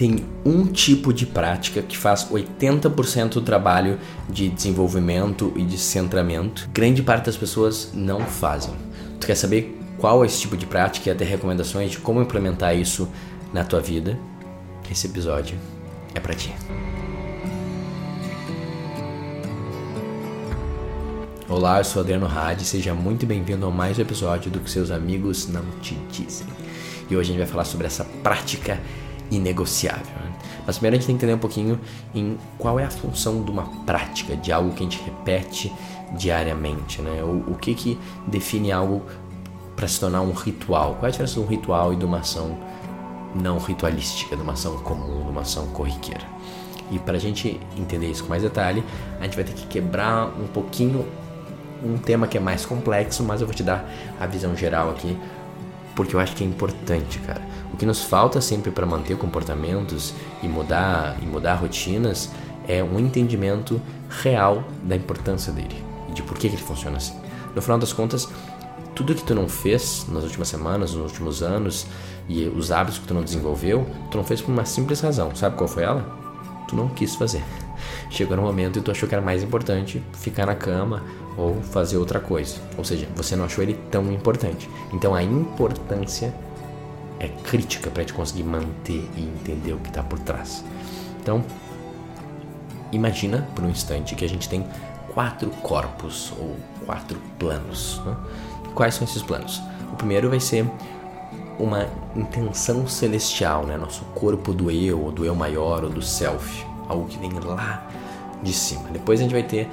tem um tipo de prática que faz 80% do trabalho de desenvolvimento e de centramento. Grande parte das pessoas não fazem. Tu quer saber qual é esse tipo de prática e até recomendações de como implementar isso na tua vida? Esse episódio é para ti. Olá, eu sou Adriano Hadi, seja muito bem-vindo a mais um episódio do que seus amigos não te dizem. E hoje a gente vai falar sobre essa prática inegociável. Né? Mas primeiro a gente tem que entender um pouquinho em qual é a função de uma prática, de algo que a gente repete diariamente, né? O, o que que define algo para se tornar um ritual? Qual é a diferença de um ritual e de uma ação não ritualística, de uma ação comum, de uma ação corriqueira? E para a gente entender isso com mais detalhe, a gente vai ter que quebrar um pouquinho um tema que é mais complexo, mas eu vou te dar a visão geral aqui porque eu acho que é importante, cara. Que nos falta sempre para manter comportamentos e mudar e mudar rotinas é um entendimento real da importância dele e de por que, que ele funciona assim. No final das contas, tudo que tu não fez nas últimas semanas, nos últimos anos e os hábitos que tu não desenvolveu, tu não fez por uma simples razão. Sabe qual foi ela? Tu não quis fazer. Chegou no momento e tu achou que era mais importante ficar na cama ou fazer outra coisa. Ou seja, você não achou ele tão importante. Então a importância é crítica para te conseguir manter e entender o que está por trás. Então, imagina por um instante que a gente tem quatro corpos ou quatro planos. Né? Quais são esses planos? O primeiro vai ser uma intenção celestial, né? nosso corpo do eu, ou do eu maior, ou do self, algo que vem lá de cima. Depois a gente vai ter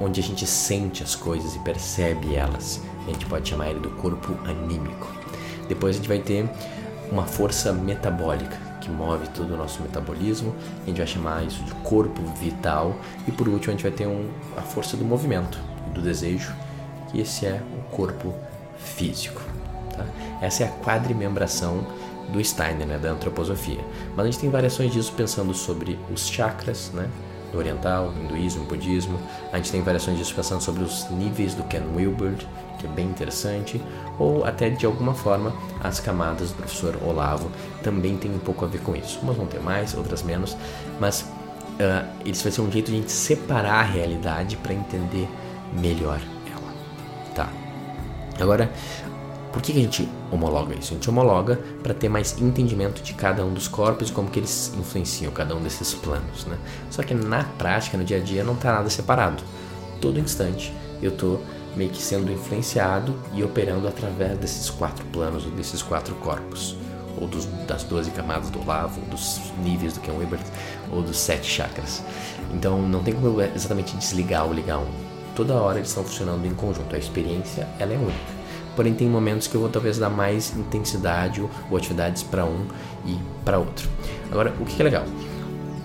onde a gente sente as coisas e percebe elas. A gente pode chamar ele do corpo anímico. Depois a gente vai ter uma força metabólica que move todo o nosso metabolismo. A gente vai chamar isso de corpo vital. E por último a gente vai ter um, a força do movimento do desejo, que esse é o corpo físico. Tá? Essa é a quadrimembração do Steiner, né, da antroposofia. Mas a gente tem variações disso pensando sobre os chakras, né, do oriental, hinduísmo, budismo. A gente tem variações disso pensando sobre os níveis do Ken Wilber, que é bem interessante, ou até de alguma forma as camadas do professor Olavo também tem um pouco a ver com isso. Umas vão ter mais, outras menos, mas uh, isso vai ser um jeito de a gente separar a realidade para entender melhor ela. Tá. Agora, por que, a gente homologa isso? A gente homologa para ter mais entendimento de cada um dos corpos e como que eles influenciam cada um desses planos, né? Só que na prática, no dia a dia, não está nada separado. Todo instante eu estou meio que sendo influenciado e operando através desses quatro planos, ou desses quatro corpos, ou dos, das 12 camadas do lavo, dos níveis do Ken Wilber, ou dos sete chakras. Então não tem como exatamente desligar ou ligar um. Toda hora eles estão funcionando em conjunto. A experiência ela é única porém tem momentos que eu vou talvez dar mais intensidade ou atividades para um e para outro. Agora, o que é legal?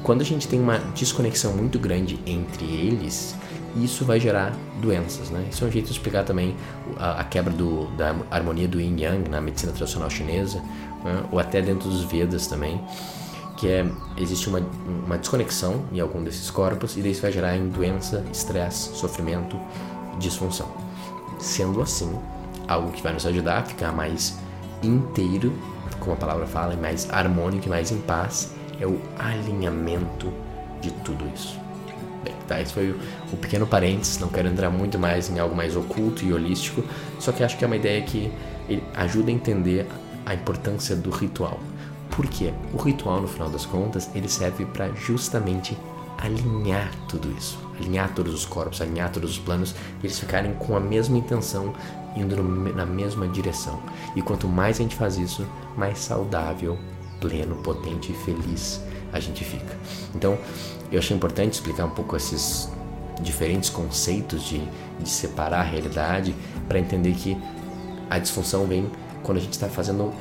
Quando a gente tem uma desconexão muito grande entre eles, isso vai gerar doenças, né? Isso é um jeito de explicar também a, a quebra do, da harmonia do Yin Yang na medicina tradicional chinesa, né? ou até dentro dos Vedas também, que é existe uma, uma desconexão em algum desses corpos e isso vai gerar em doença, estresse, sofrimento, disfunção. Sendo assim, algo que vai nos ajudar a ficar mais inteiro, como a palavra fala, e mais harmônico e mais em paz, é o alinhamento de tudo isso. Tá, esse foi o, pequeno parênteses, não quero entrar muito mais em algo mais oculto e holístico, só que acho que é uma ideia que ajuda a entender a importância do ritual. Porque o ritual, no final das contas, ele serve para justamente alinhar tudo isso, alinhar todos os corpos, alinhar todos os planos, eles ficarem com a mesma intenção, indo no, na mesma direção. E quanto mais a gente faz isso, mais saudável, pleno, potente e feliz a gente fica. Então, eu achei importante explicar um pouco esses diferentes conceitos de, de separar a realidade para entender que a disfunção vem quando a gente está fazendo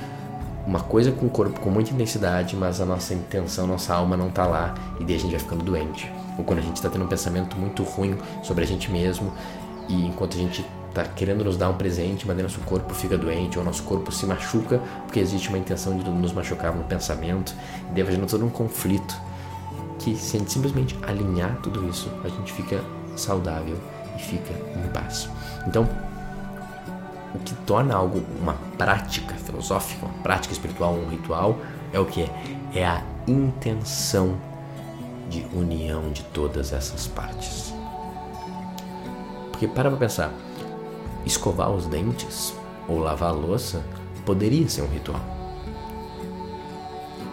uma coisa com o corpo com muita intensidade, mas a nossa intenção, nossa alma não está lá e daí a gente vai ficando doente. Ou quando a gente está tendo um pensamento muito ruim sobre a gente mesmo e enquanto a gente está querendo nos dar um presente, mas nosso corpo fica doente ou nosso corpo se machuca porque existe uma intenção de nos machucar no pensamento e daí vai todo um conflito que se a gente simplesmente alinhar tudo isso, a gente fica saudável e fica em paz. Então, o que torna algo uma prática filosófica, uma prática espiritual, um ritual, é o que? É a intenção de união de todas essas partes. Porque para pra pensar, escovar os dentes ou lavar a louça poderia ser um ritual.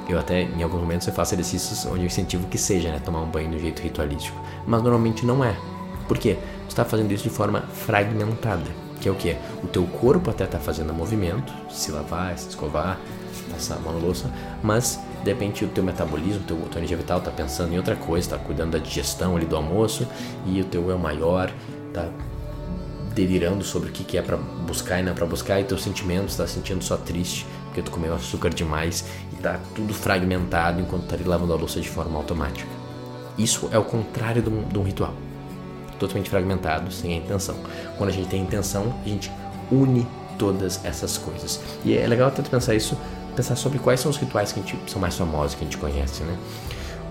Eu até, em alguns momentos, eu faço exercícios onde eu incentivo que seja, né? Tomar um banho do jeito ritualístico. Mas normalmente não é. Por quê? Você está fazendo isso de forma fragmentada. Que é o quê? O teu corpo até está fazendo movimento, se lavar, se escovar, passar a mão na louça, mas de repente o teu metabolismo, teu, tua energia vital está pensando em outra coisa, está cuidando da digestão ali do almoço e o teu eu maior está delirando sobre o que, que é para buscar e não é para buscar e teus sentimentos está sentindo só triste porque tu comeu açúcar demais e tá tudo fragmentado enquanto tá ali lavando a louça de forma automática. Isso é o contrário de um, de um ritual. Totalmente fragmentado, sem a intenção. Quando a gente tem a intenção, a gente une todas essas coisas. E é legal até pensar isso, pensar sobre quais são os rituais que a gente, são mais famosos, que a gente conhece, né?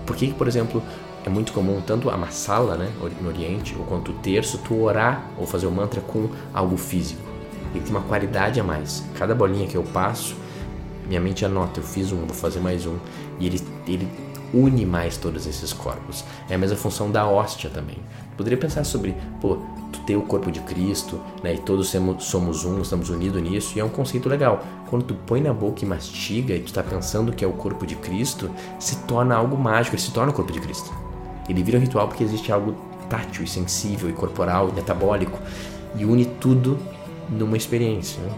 Por que, por exemplo, é muito comum tanto a masala, né, no Oriente, ou quanto o terço, tu orar ou fazer o mantra com algo físico. Ele tem uma qualidade a mais. Cada bolinha que eu passo, minha mente anota, eu fiz um, vou fazer mais um. E ele, ele une mais todos esses corpos. É a mesma função da hóstia também. Poderia pensar sobre, pô, tu ter o corpo de Cristo, né? E todos somos um, estamos unidos nisso, e é um conceito legal. Quando tu põe na boca e mastiga e tu está pensando que é o corpo de Cristo, se torna algo mágico, ele se torna o corpo de Cristo. Ele vira um ritual porque existe algo tátil e sensível e corporal e metabólico e une tudo numa experiência. Né?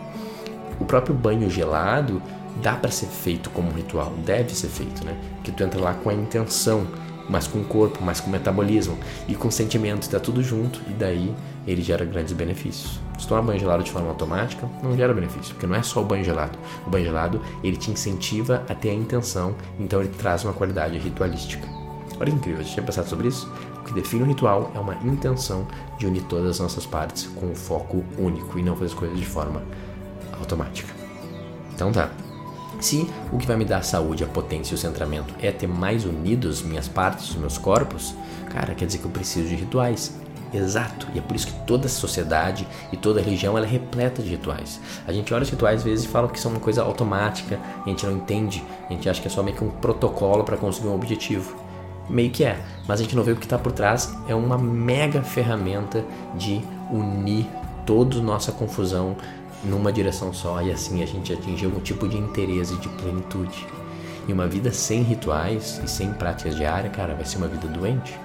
O próprio banho gelado dá para ser feito como um ritual, deve ser feito, né? Que tu entra lá com a intenção, mas com o corpo, mas com o metabolismo e com o sentimento, está tudo junto e daí ele gera grandes benefícios. Se tomar banho gelado de forma automática, não gera benefício, porque não é só o banho gelado. O banho gelado, ele te incentiva a ter a intenção, então ele traz uma qualidade ritualística. Olha que incrível, gente tinha pensado sobre isso? O que define um ritual é uma intenção de unir todas as nossas partes com um foco único e não fazer as coisas de forma automática. Então tá, se o que vai me dar saúde, a potência e o centramento é ter mais unidos minhas partes, os meus corpos, cara, quer dizer que eu preciso de rituais. Exato, e é por isso que toda sociedade e toda religião ela é repleta de rituais. A gente olha os rituais às vezes e fala que são uma coisa automática, a gente não entende, a gente acha que é só meio que um protocolo para conseguir um objetivo. Meio que é, mas a gente não vê o que está por trás, é uma mega ferramenta de unir toda nossa confusão numa direção só e assim a gente atingir algum tipo de interesse de plenitude. E uma vida sem rituais e sem práticas diárias, cara, vai ser uma vida doente.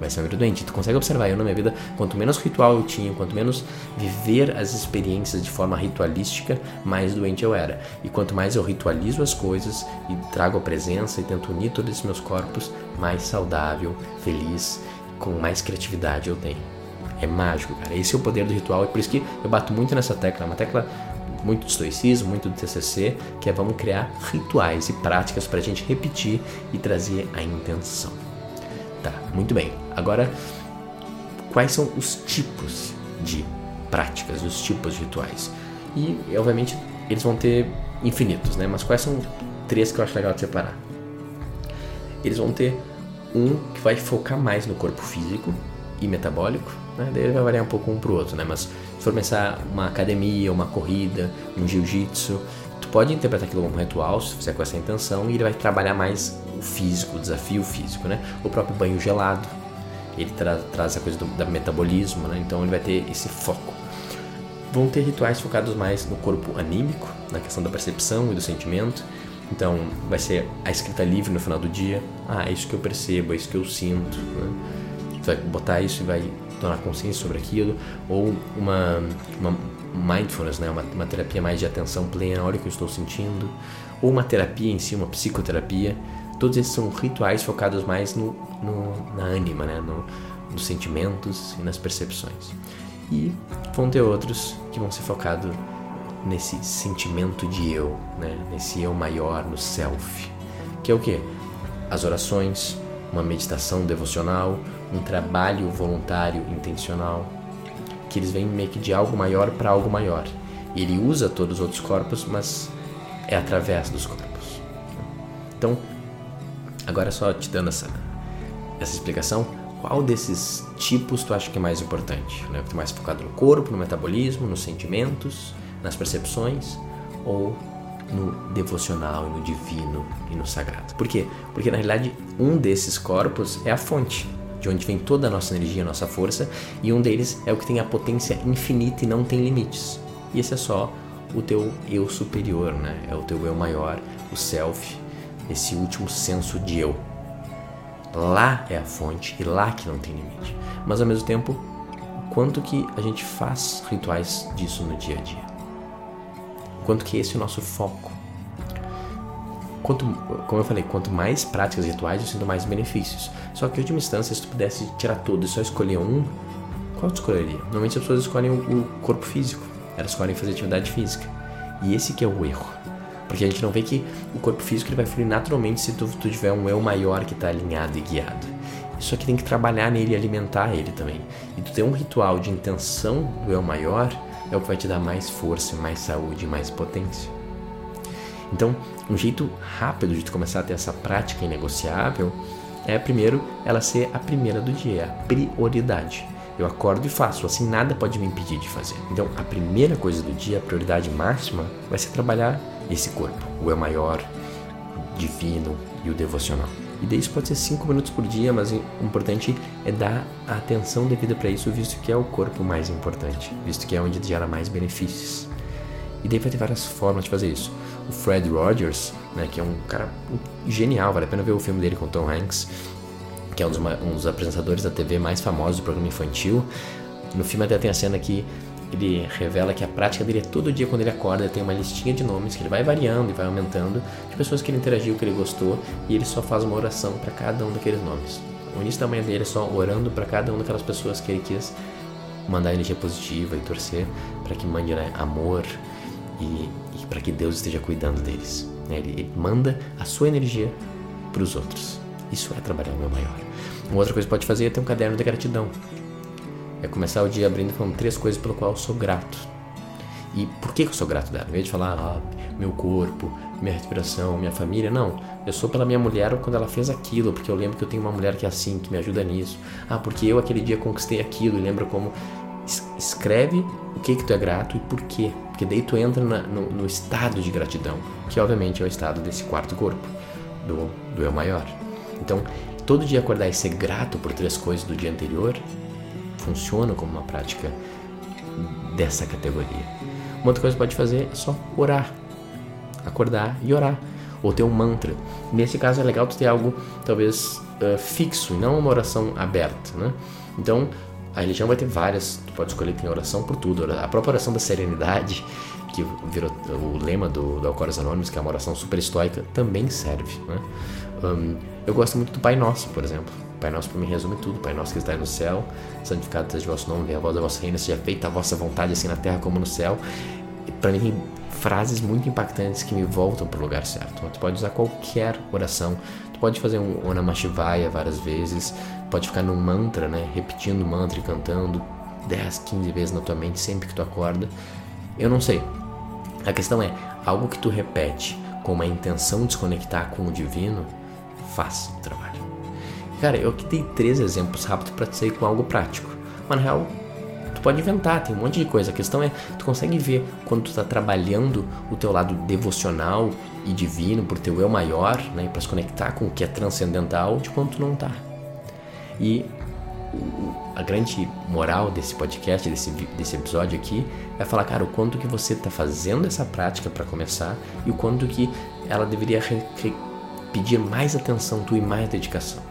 Vai ser vida doente. Tu consegue observar, eu na minha vida, quanto menos ritual eu tinha, quanto menos viver as experiências de forma ritualística, mais doente eu era. E quanto mais eu ritualizo as coisas e trago a presença e tento unir todos esses meus corpos, mais saudável, feliz, com mais criatividade eu tenho. É mágico, cara. Esse é o poder do ritual. É por isso que eu bato muito nessa tecla. É uma tecla muito do estoicismo, muito do TCC, que é vamos criar rituais e práticas para a gente repetir e trazer a intenção. Tá, muito bem. Agora, quais são os tipos de práticas, os tipos de rituais? E, obviamente, eles vão ter infinitos, né? Mas quais são três que eu acho legal de separar? Eles vão ter um que vai focar mais no corpo físico e metabólico, né? Daí vai variar um pouco um pro outro, né? Mas se for pensar uma academia, uma corrida, um jiu-jitsu, pode interpretar aquilo como um ritual, se fizer com essa intenção, e ele vai trabalhar mais o físico, o desafio físico, né? O próprio banho gelado, ele tra traz a coisa do, do metabolismo, né? Então ele vai ter esse foco. Vão ter rituais focados mais no corpo anímico, na questão da percepção e do sentimento. Então vai ser a escrita livre no final do dia. Ah, é isso que eu percebo, é isso que eu sinto. Né? Tu vai botar isso e vai tomar consciência sobre aquilo, ou uma, uma mindfulness, né? uma, uma terapia mais de atenção plena, olha o que eu estou sentindo, ou uma terapia em si, uma psicoterapia. Todos esses são rituais focados mais no, no na ânima, né? no, nos sentimentos e nas percepções. E vão ter outros que vão ser focados nesse sentimento de eu, né? nesse eu maior, no self, que é o que? As orações, uma meditação devocional, um trabalho voluntário intencional, que eles vêm meio que de algo maior para algo maior. E ele usa todos os outros corpos, mas é através dos corpos. Então, agora só te dando essa, essa explicação, qual desses tipos tu acha que é mais importante? Né? Que é mais focado no corpo, no metabolismo, nos sentimentos, nas percepções ou no devocional, no divino e no sagrado. Por quê? Porque na realidade um desses corpos é a fonte de onde vem toda a nossa energia, a nossa força, e um deles é o que tem a potência infinita e não tem limites. E esse é só o teu eu superior, né? É o teu eu maior, o self, esse último senso de eu. Lá é a fonte e lá que não tem limite. Mas ao mesmo tempo, quanto que a gente faz rituais disso no dia a dia? Quanto que esse é o nosso foco? Quanto, como eu falei, quanto mais práticas rituais, eu sinto mais benefícios. Só que, em última instância, se tu pudesse tirar tudo e só escolher um, qual tu escolheria? Normalmente as pessoas escolhem o corpo físico, elas escolhem fazer atividade física. E esse que é o erro. Porque a gente não vê que o corpo físico ele vai fluir naturalmente se tu, tu tiver um eu maior que está alinhado e guiado. Só que tem que trabalhar nele e alimentar ele também. E tu ter um ritual de intenção do eu maior é o que vai te dar mais força, mais saúde, mais potência. Então, um jeito rápido de começar a ter essa prática inegociável é, primeiro, ela ser a primeira do dia, a prioridade. Eu acordo e faço, assim nada pode me impedir de fazer. Então, a primeira coisa do dia, a prioridade máxima, vai ser trabalhar esse corpo, o eu maior, o divino e o devocional. E daí isso pode ser 5 minutos por dia, mas o importante é dar a atenção devida para isso, visto que é o corpo mais importante, visto que é onde gera mais benefícios. E daí vai ter várias formas de fazer isso o Fred Rogers, né, que é um cara genial, vale a pena ver o filme dele com Tom Hanks, que é um dos, um dos apresentadores da TV mais famosos do programa infantil. No filme até tem a cena que ele revela que a prática dele é todo dia quando ele acorda, tem uma listinha de nomes que ele vai variando e vai aumentando, de pessoas que ele interagiu, que ele gostou, e ele só faz uma oração para cada um daqueles nomes. O início da manhã dele é só orando para cada uma daquelas pessoas que ele quis mandar energia positiva e torcer para que mande né, amor, e, para que Deus esteja cuidando deles. Né? Ele, manda a sua energia para os outros. Isso é trabalhar o meu maior. Uma outra coisa que pode fazer é ter um caderno de gratidão. É começar o dia abrindo falando três coisas pelo qual eu sou grato. E por que eu sou grato dela? Em vez de falar ah, meu corpo, minha respiração, minha família, não. Eu sou pela minha mulher quando ela fez aquilo, porque eu lembro que eu tenho uma mulher que é assim, que me ajuda nisso. Ah, porque eu aquele dia conquistei aquilo e lembro como escreve o que que tu é grato e por quê. Porque daí tu entra na, no, no, estado de gratidão, que obviamente é o estado desse quarto corpo, do, do eu maior. Então, todo dia acordar e ser grato por três coisas do dia anterior funciona como uma prática dessa categoria. Uma outra coisa que pode fazer é só orar. Acordar e orar. Ou ter um mantra. Nesse caso é legal tu ter algo talvez uh, fixo e não uma oração aberta, né? Então, a religião vai ter várias, tu pode escolher, tem oração por tudo. A própria oração da serenidade, que virou o lema do, do Alcoólicos Anônimos, que é uma oração super estoica, também serve. Né? Um, eu gosto muito do Pai Nosso, por exemplo. Pai Nosso para mim resume tudo. Pai Nosso que está no céu, santificado seja o vosso nome, venha a voz da vossa reina, seja feita a vossa vontade, assim na terra como no céu. Para mim frases muito impactantes que me voltam para o lugar certo. Tu pode usar qualquer oração. Pode fazer um Onamah Shivaya várias vezes pode ficar num mantra, né? Repetindo o mantra e cantando 10, 15 vezes na tua mente sempre que tu acorda. Eu não sei. A questão é, algo que tu repete com uma intenção de se conectar com o divino, faz o trabalho. Cara, eu aqui dei três exemplos rápidos para sair com algo prático. Mas na real, tu pode inventar, tem um monte de coisa. A questão é, tu consegue ver quando tu está trabalhando o teu lado devocional e divino por teu eu maior, né, para se conectar com o que é transcendental, de quando tu não tá. E a grande moral desse podcast, desse, desse episódio aqui, é falar, cara, o quanto que você está fazendo essa prática para começar e o quanto que ela deveria pedir mais atenção tu e mais dedicação.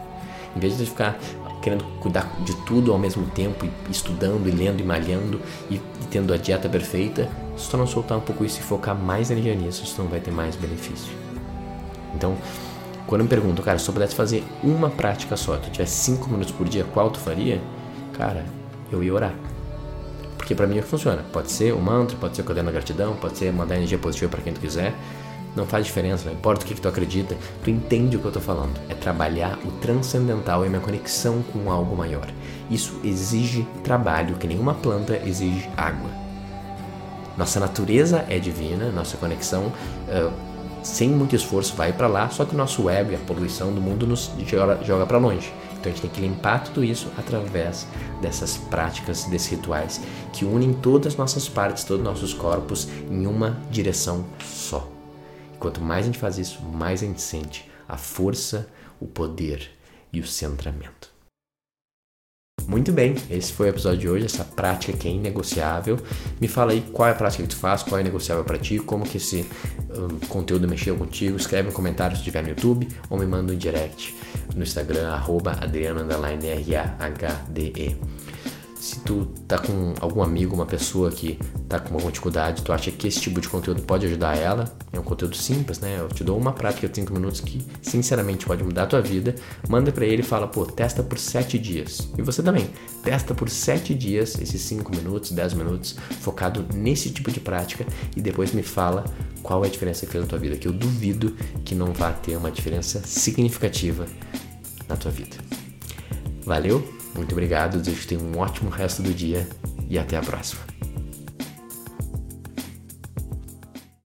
Em vez de ficar querendo cuidar de tudo ao mesmo tempo, e estudando e lendo e malhando e, e tendo a dieta perfeita, se tu não soltar um pouco isso e focar mais energia nisso, tu não vai ter mais benefício. Então, quando me perguntam, cara, se eu pudesse fazer uma prática só, tu tivesse 5 minutos por dia, qual tu faria? Cara, eu ia orar. Porque para mim funciona. Pode ser o mantra, pode ser o caderno da gratidão, pode ser mandar energia positiva para quem tu quiser. Não faz diferença, não importa o que, que tu acredita, tu entende o que eu tô falando. É trabalhar o transcendental e a minha conexão com algo maior. Isso exige trabalho, que nenhuma planta exige água. Nossa natureza é divina, nossa conexão uh, sem muito esforço vai para lá, só que o nosso e a poluição do mundo nos joga, joga para longe. Então a gente tem que limpar tudo isso através dessas práticas, desses rituais que unem todas as nossas partes, todos os nossos corpos em uma direção só. Quanto mais a gente faz isso, mais a gente sente a força, o poder e o centramento. Muito bem, esse foi o episódio de hoje, essa prática que é inegociável. Me fala aí qual é a prática que tu faz, qual é negociável para ti, como que esse um, conteúdo mexeu contigo. Escreve um comentário se estiver no YouTube ou me manda um direct no Instagram, arroba se tu tá com algum amigo, uma pessoa que tá com alguma dificuldade, tu acha que esse tipo de conteúdo pode ajudar ela, é um conteúdo simples, né? Eu te dou uma prática de 5 minutos que sinceramente pode mudar a tua vida, manda para ele e fala, pô, testa por 7 dias. E você também, testa por 7 dias esses 5 minutos, 10 minutos, focado nesse tipo de prática e depois me fala qual é a diferença que fez na tua vida, que eu duvido que não vá ter uma diferença significativa na tua vida. Valeu? Muito obrigado, desejo que tenha um ótimo resto do dia e até a próxima.